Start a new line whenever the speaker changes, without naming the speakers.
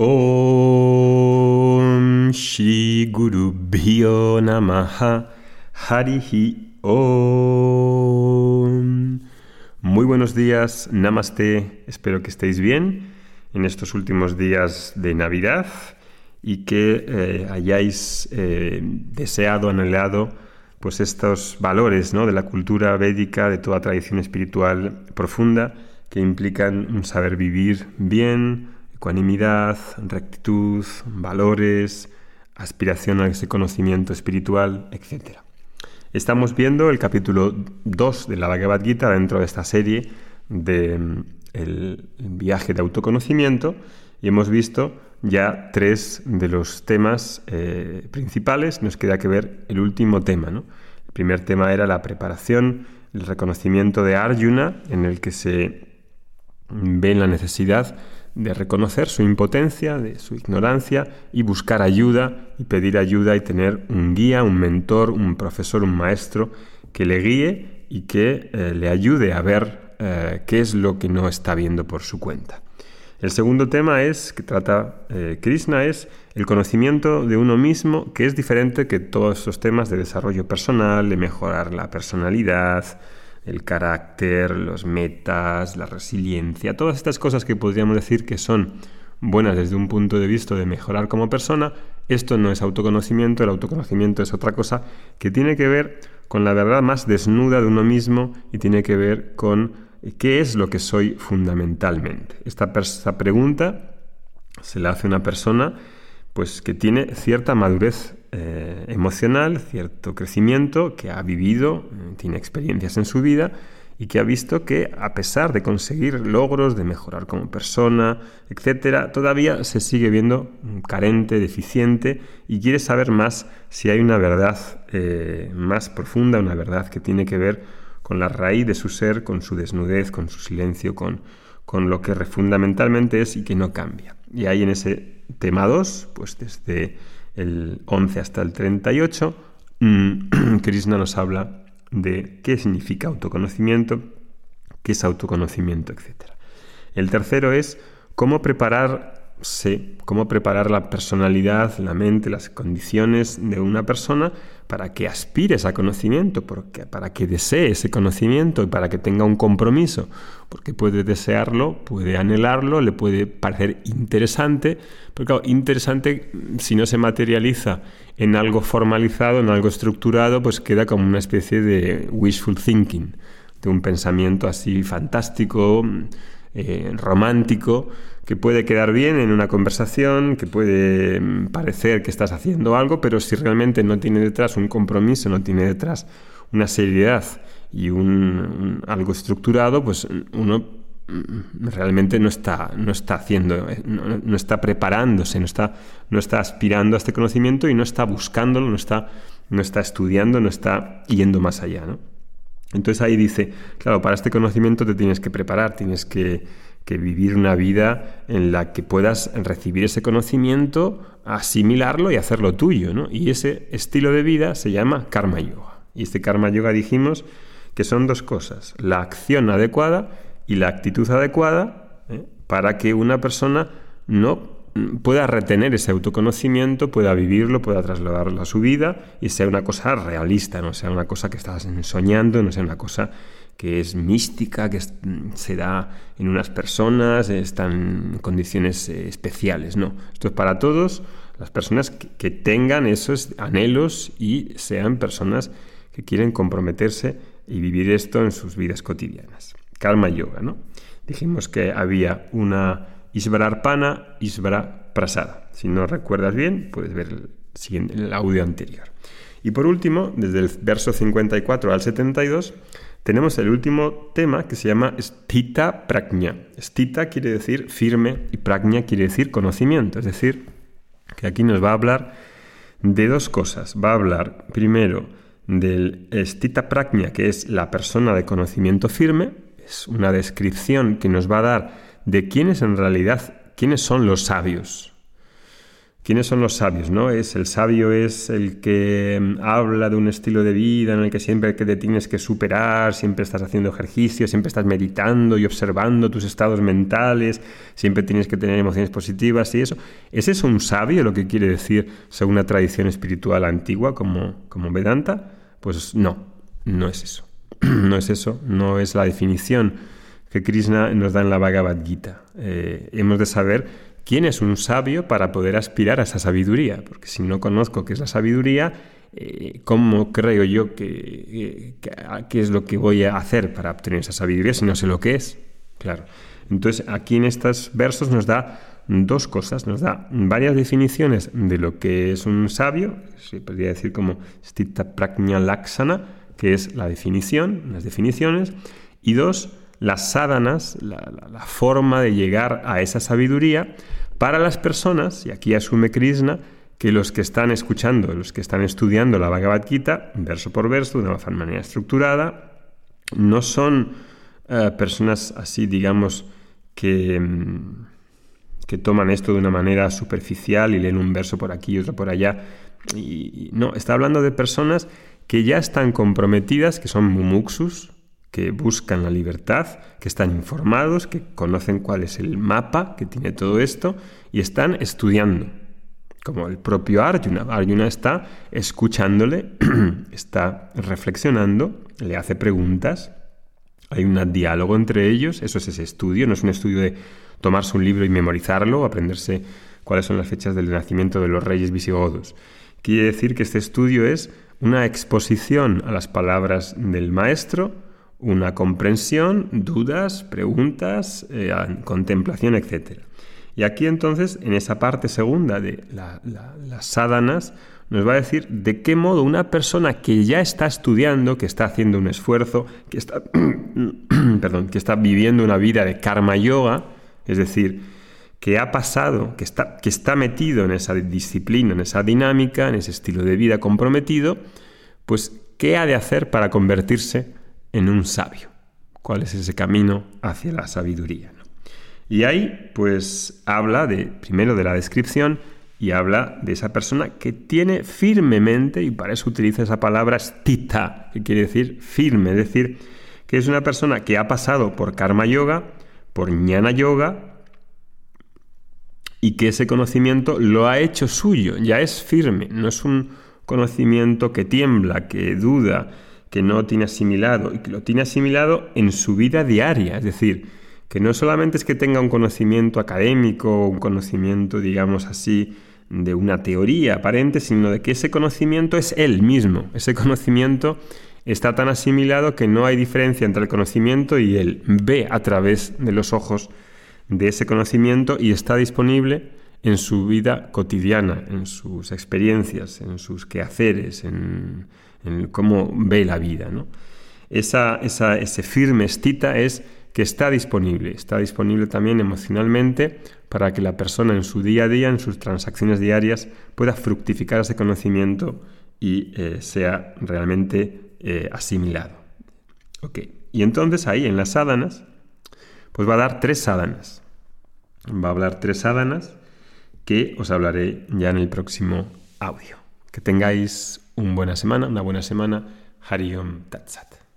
Om Shri Guru Bhyo Namaha Harihi Om. Muy buenos días, Namaste. Espero que estéis bien en estos últimos días de Navidad y que eh, hayáis eh, deseado, anhelado, pues estos valores ¿no? de la cultura védica, de toda tradición espiritual profunda, que implican un saber vivir bien, ecuanimidad, rectitud, valores, aspiración a ese conocimiento espiritual, etc. Estamos viendo el capítulo 2 de la Bhagavad Gita dentro de esta serie de mm, el viaje de autoconocimiento y hemos visto ya tres de los temas eh, principales. Nos queda que ver el último tema. ¿no? El primer tema era la preparación, el reconocimiento de Arjuna, en el que se ve la necesidad de reconocer su impotencia, de su ignorancia y buscar ayuda y pedir ayuda y tener un guía, un mentor, un profesor, un maestro que le guíe y que eh, le ayude a ver eh, qué es lo que no está viendo por su cuenta. El segundo tema es que trata eh, Krishna es el conocimiento de uno mismo, que es diferente que todos esos temas de desarrollo personal, de mejorar la personalidad, el carácter, los metas, la resiliencia, todas estas cosas que podríamos decir que son buenas desde un punto de vista de mejorar como persona, esto no es autoconocimiento, el autoconocimiento es otra cosa que tiene que ver con la verdad más desnuda de uno mismo y tiene que ver con qué es lo que soy fundamentalmente. Esta, esta pregunta se la hace una persona pues que tiene cierta madurez eh, emocional, cierto crecimiento, que ha vivido, eh, tiene experiencias en su vida y que ha visto que a pesar de conseguir logros, de mejorar como persona, etcétera, todavía se sigue viendo carente, deficiente y quiere saber más si hay una verdad eh, más profunda, una verdad que tiene que ver con la raíz de su ser, con su desnudez, con su silencio, con, con lo que fundamentalmente es y que no cambia. Y ahí en ese tema 2, pues desde el 11 hasta el 38, mm, Krishna nos habla de qué significa autoconocimiento, qué es autoconocimiento, etc. El tercero es cómo prepararse, cómo preparar la personalidad, la mente, las condiciones de una persona para que aspire a conocimiento, porque, para que desee ese conocimiento y para que tenga un compromiso, porque puede desearlo, puede anhelarlo, le puede parecer interesante, pero claro, interesante si no se materializa en algo formalizado, en algo estructurado, pues queda como una especie de wishful thinking, de un pensamiento así fantástico, eh, romántico, que puede quedar bien en una conversación, que puede mm, parecer que estás haciendo algo, pero si realmente no tiene detrás un compromiso, no tiene detrás una seriedad y un, algo estructurado, pues uno mm, realmente no está, no está haciendo, eh, no, está preparándose, no está, no está aspirando a este conocimiento y no está buscándolo, no está, no está estudiando, no está yendo más allá. Entonces ahí dice, claro, para este conocimiento te tienes que preparar, tienes que vivir una vida en la que puedas recibir ese conocimiento, asimilarlo y hacerlo tuyo. ¿no? Y ese estilo de vida se llama karma yoga. Y este karma yoga dijimos que son dos cosas, la acción adecuada y la actitud adecuada ¿eh? para que una persona no pueda retener ese autoconocimiento, pueda vivirlo, pueda trasladarlo a su vida y sea una cosa realista, no sea una cosa que estás soñando, no sea una cosa que es mística, que se da en unas personas, están en condiciones eh, especiales. No, esto es para todos, las personas que, tengan esos anhelos y sean personas que quieren comprometerse y vivir esto en sus vidas cotidianas. Karma Yoga, ¿no? Dijimos que había una Isvararpana, Isvara Prasada. Si no recuerdas bien, puedes ver el, audio anterior. Y por último, desde el verso 54 al 72, tenemos el último tema que se llama Stita Prajna. Stita quiere decir firme y Prajna quiere decir conocimiento. Es decir, que aquí nos va a hablar de dos cosas. Va a hablar primero del Stita Prajna, que es la persona de conocimiento firme. Es una descripción que nos va a dar de quiénes en realidad, quiénes son los sabios. ¿Quiénes son los sabios? ¿no? Es, el sabio es el que mm, habla de un estilo de vida en el que siempre que te tienes que superar, siempre estás haciendo ejercicio, siempre estás meditando y observando tus estados mentales, siempre tienes que tener emociones positivas y eso. ¿Es eso un sabio lo que quiere decir según una tradición espiritual antigua como, como Vedanta? Pues no, no es eso. no es eso, no es la definición que Krishna nos da en la Bhagavad Gita. Eh, hemos de saber ¿Quién es un sabio para poder aspirar a esa sabiduría? Porque si no conozco qué es la sabiduría, eh, ¿cómo creo yo que, es lo que voy a hacer para obtener esa sabiduría si no sé lo que es? Claro. Entonces, aquí en estos versos nos da dos cosas, nos da varias definiciones de lo que es un sabio, se podría decir como stita prajna laksana, que es la definición, las definiciones, y dos, las sádanas, la, forma de llegar a esa sabiduría para las personas, y aquí asume Krishna, que los que están escuchando, los que están estudiando la Bhagavad Gita, verso por verso, de una manera estructurada, no son eh, personas así, digamos, que, mm, que toman esto de una manera superficial y leen un verso por aquí y otro por allá. Y, no, está hablando de personas que ya están comprometidas, que son mumuxus, que buscan la libertad, que están informados, que conocen cuál es el mapa que tiene todo esto y están estudiando. Como el propio Arjuna. Arjuna está escuchándole, está reflexionando, le hace preguntas, hay un diálogo entre ellos, eso es ese estudio, no es un estudio de tomarse un libro y memorizarlo, aprenderse cuáles son las fechas del nacimiento de los reyes visigodos. Quiere decir que este estudio es una exposición a las palabras del maestro, una comprensión, dudas, preguntas, eh, contemplación, etc. Y aquí entonces, en esa parte segunda de las sádanas, nos va a decir de qué modo una persona que ya está estudiando, que está haciendo un esfuerzo, que está, perdón, que está viviendo una vida de karma yoga, es decir, que ha pasado, que está, que está metido en esa disciplina, en esa dinámica, en ese estilo de vida comprometido, pues, ¿qué ha de hacer para convertirse en un sabio. ¿Cuál es ese camino hacia la sabiduría? Y ahí pues habla de, primero de la descripción y habla de esa persona que tiene firmemente, y para eso utiliza esa palabra stita, que quiere decir firme, es decir, que es una persona que ha pasado por karma yoga, por jnana yoga, y que ese conocimiento lo ha hecho suyo, ya es firme, no es un conocimiento que tiembla, que duda, que no tiene asimilado y que lo tiene asimilado en su vida diaria. Es decir, que no solamente es que tenga un conocimiento académico, un conocimiento, digamos así, de una teoría aparente, sino de que ese conocimiento es él mismo. Ese conocimiento está tan asimilado que no hay diferencia entre el conocimiento y él ve a través de los ojos de ese conocimiento y está disponible en su vida cotidiana, en sus experiencias, en sus quehaceres, en en cómo ve la vida. ¿no? Esa, ese firme estita es que está disponible, está disponible también emocionalmente para que la persona en su día a día, en sus transacciones diarias, pueda fructificar ese conocimiento y eh, sea realmente eh, asimilado. Y entonces ahí en las sádanas, pues va a dar tres sádanas. Va a hablar tres sádanas que os hablaré ya en el próximo audio. Que tengáis una buena semana, una buena semana. Hariom Tatsat.